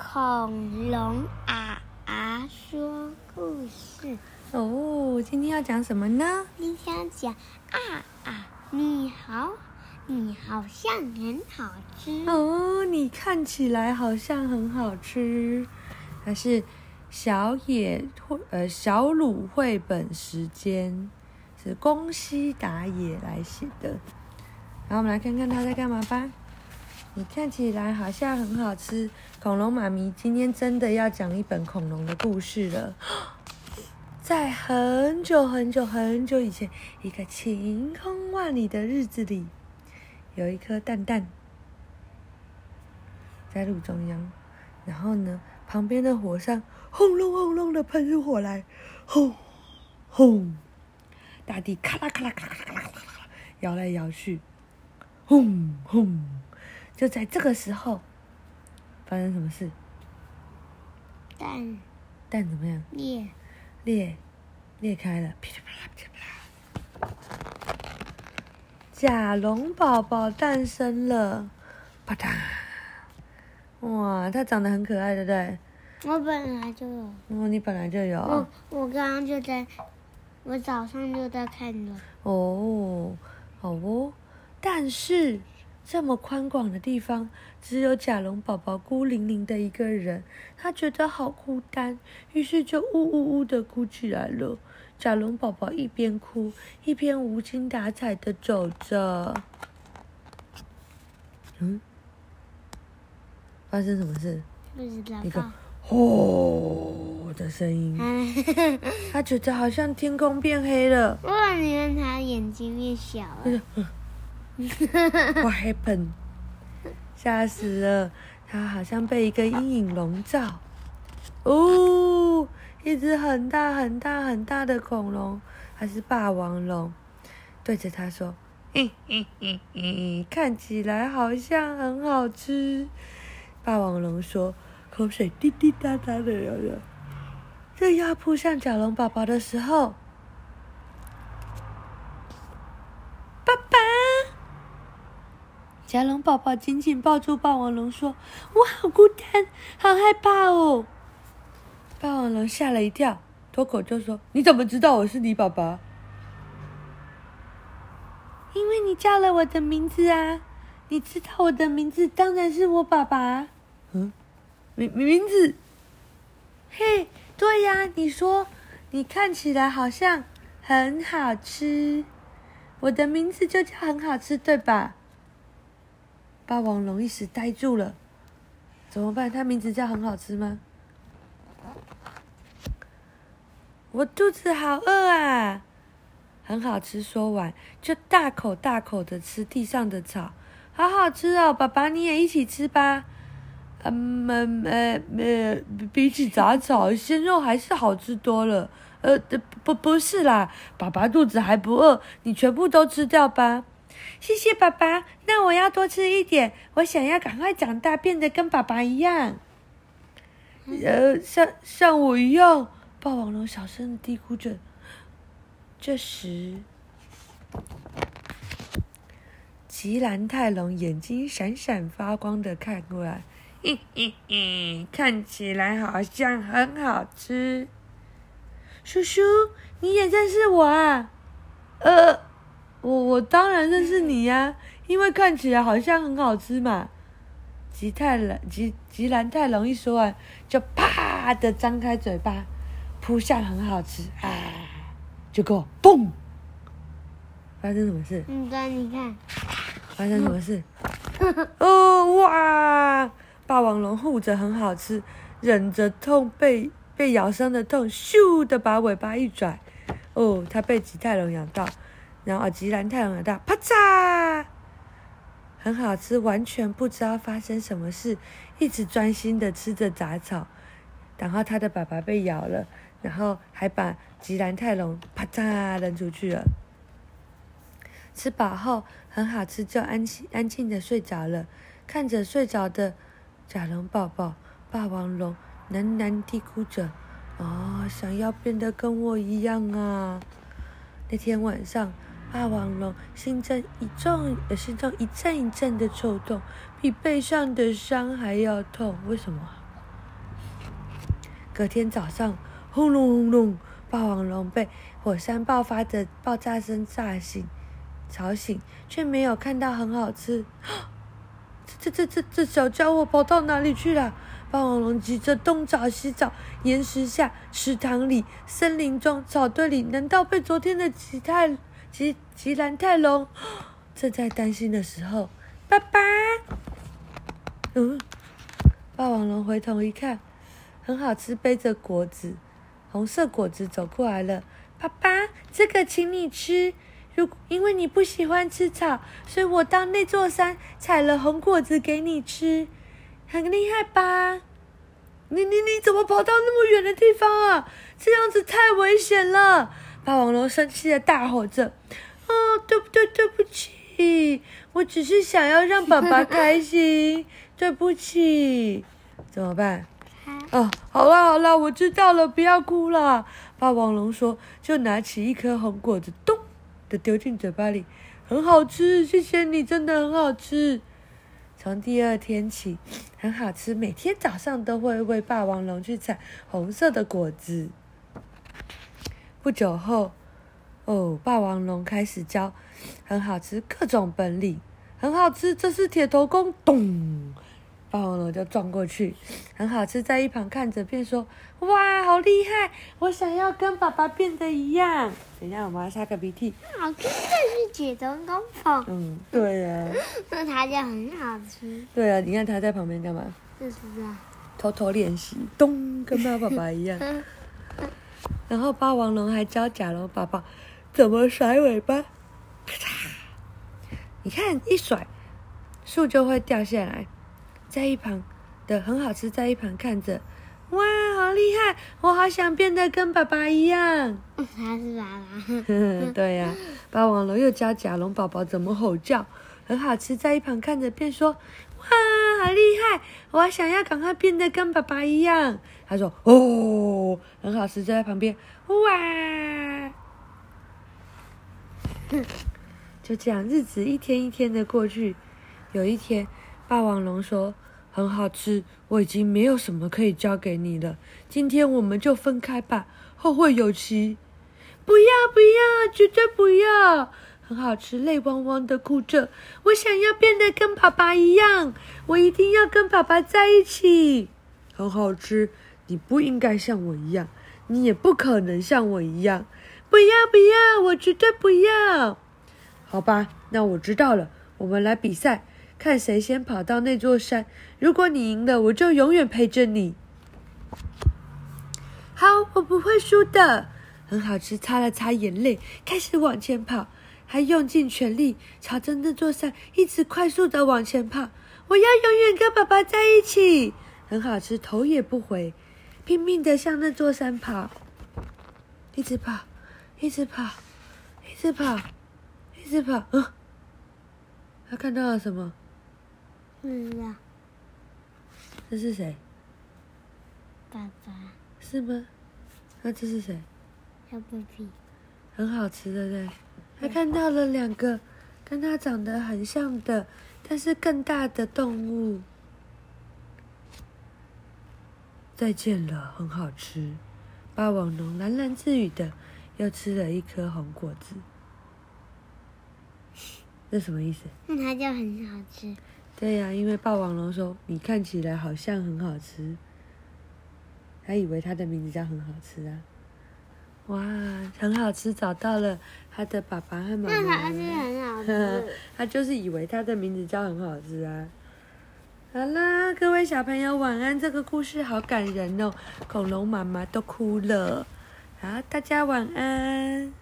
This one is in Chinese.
恐龙啊啊说故事哦，今天要讲什么呢？今天讲啊啊，你好，你好像很好吃哦，你看起来好像很好吃。还是小野绘呃小鲁绘本时间，是宫西达也来写的。然后我们来看看他在干嘛吧。你看起来好像很好吃。恐龙妈咪今天真的要讲一本恐龙的故事了。在很久很久很久以前，一个晴空万里的日子里，有一颗蛋蛋在路中央。然后呢，旁边的火山轰隆轰隆的喷出火来，轰轰，大地咔啦咔啦咔啦咔啦咔啦摇来摇去，轰轰。就在这个时候，发生什么事？蛋蛋怎么样？裂裂裂开了，噼里啪啦噼里啪啦。甲龙宝宝诞生了，啪嗒！哇，它长得很可爱，对不对？我本来就有。哦，你本来就有。我我刚刚就在，我早上就在看了。哦，好哦，但是。这么宽广的地方，只有甲龙宝宝孤零零的一个人，他觉得好孤单，于是就呜呜呜的哭起来了。甲龙宝宝一边哭一边无精打采的走着。嗯，发生什么事？不知道。一个吼的声音，他觉得好像天空变黑了。哇，你看他眼睛变小了。What happened？吓死了！他好像被一个阴影笼罩。哦，一只很大很大很大的恐龙，还是霸王龙，对着他说：“嘿嘿嘿嘿，看起来好像很好吃。”霸王龙说，口水滴滴答答的流着。正要扑向甲龙宝宝的时候，爸爸甲龙宝宝紧紧抱住霸王龙，说：“我好孤单，好害怕哦。”霸王龙吓了一跳，脱口就说：“你怎么知道我是你爸爸？”“因为你叫了我的名字啊！你知道我的名字，当然是我爸爸。”“嗯，名名字？”“嘿，对呀，你说你看起来好像很好吃，我的名字就叫很好吃，对吧？”霸王龙一时呆住了，怎么办？他名字叫很好吃吗？我肚子好饿啊！很好吃，说完就大口大口的吃地上的草，好好吃哦！爸爸你也一起吃吧。嗯呃呃呃，比起杂草，鲜肉还是好吃多了。呃，不不是啦，爸爸肚子还不饿，你全部都吃掉吧。谢谢爸爸，那我要多吃一点。我想要赶快长大，变得跟爸爸一样。呃，像像我一样，霸王龙小声的嘀咕着。这时，吉兰泰龙眼睛闪闪发光的看过来，嘿嘿嘿，看起来好像很好吃。叔叔，你也认识我啊？呃。我我当然认识你呀，因为看起来好像很好吃嘛。吉太郎吉吉兰太郎一说完，就啪的张开嘴巴，扑向很好吃啊！结果嘣，发生什么事？你看，你看，发生什么事？哦哇！霸王龙护着很好吃，忍着痛被被咬伤的痛，咻的把尾巴一甩，哦，它被吉太郎咬到。然后吉兰太郎的大啪嚓，很好吃，完全不知道发生什么事，一直专心的吃着杂草。然后他的爸爸被咬了，然后还把吉兰太郎啪嚓扔出去了。吃饱后很好吃，就安静安静的睡着了。看着睡着的甲龙宝宝，霸王龙喃喃嘀咕着：“啊、哦，想要变得跟我一样啊！”那天晚上。霸王龙心脏一重，呃，心脏一阵一阵的抽动，比背上的伤还要痛。为什么？隔天早上，轰隆轰隆，霸王龙被火山爆发的爆炸声炸醒，吵醒，却没有看到很好吃。这这这这小家伙跑到哪里去了？霸王龙急着东找西找，岩石下、池塘里、森林中、草堆里，难道被昨天的吉太吉吉兰泰龙？正在担心的时候，爸爸，嗯，霸王龙回头一看，很好吃，背着果子，红色果子走过来了。爸爸，这个请你吃。如因为你不喜欢吃草，所以我到那座山采了红果子给你吃。很厉害吧？你你你怎么跑到那么远的地方啊？这样子太危险了！霸王龙生气的大吼着：“哦，对不对？对不起，我只是想要让爸爸 开心，对不起。怎么办？哦，好啦好啦，我知道了，不要哭啦。”霸王龙说，就拿起一颗红果子，咚的丢进嘴巴里，很好吃，谢谢你，真的很好吃。从第二天起，很好吃。每天早上都会喂霸王龙去采红色的果子。不久后，哦，霸王龙开始教很好吃各种本领。很好吃，这是铁头功。咚，霸王龙就撞过去。很好吃，在一旁看着，便说：“哇，好厉害！我想要跟爸爸变得一样。”等一下，我们要擦个鼻涕。好吃，这是铁头功夫。嗯，对呀、啊。那它就很好吃。对啊，你看他在旁边干嘛？就是啊。偷偷练习，咚，跟他爸爸一样。然后霸王龙还教甲龙宝宝怎么甩尾巴，咔嚓！你看一甩，树就会掉下来。在一旁的很好吃，在一旁看着。哇，好厉害！我好想变得跟爸爸一样。他是爸爸。对呀、啊，霸王龙又教甲龙宝宝怎么吼叫，很好吃，在一旁看着便说：“哇，好厉害！我想要赶快变得跟爸爸一样。”他说：“哦，很好吃，就在旁边。”哇，就这样，日子一天一天的过去。有一天，霸王龙说。很好吃，我已经没有什么可以教给你了。今天我们就分开吧，后会有期。不要不要，绝对不要！很好吃，泪汪汪的哭着。我想要变得跟爸爸一样，我一定要跟爸爸在一起。很好吃，你不应该像我一样，你也不可能像我一样。不要不要，我绝对不要。好吧，那我知道了，我们来比赛。看谁先跑到那座山。如果你赢了，我就永远陪着你。好，我不会输的。很好吃，擦了擦眼泪，开始往前跑，还用尽全力朝着那座山一直快速的往前跑。我要永远跟爸爸在一起。很好吃，头也不回，拼命的向那座山跑，一直跑，一直跑，一直跑，一直跑。嗯，他看到了什么？是啊，这是谁？爸爸。是吗？那这是谁？小 baby。很好吃的，对。他看到了两个跟他长得很像的，但是更大的动物。再见了，很好吃。霸王龙喃喃自语的，又吃了一颗红果子。这什么意思？那它就很好吃。对呀、啊，因为霸王龙说你看起来好像很好吃，他以为他的名字叫很好吃啊。哇，很好吃，找到了他的爸爸和妈妈。那他是很好吃。他就是以为他的名字叫很好吃啊。好啦，各位小朋友晚安。这个故事好感人哦，恐龙妈妈都哭了。好，大家晚安。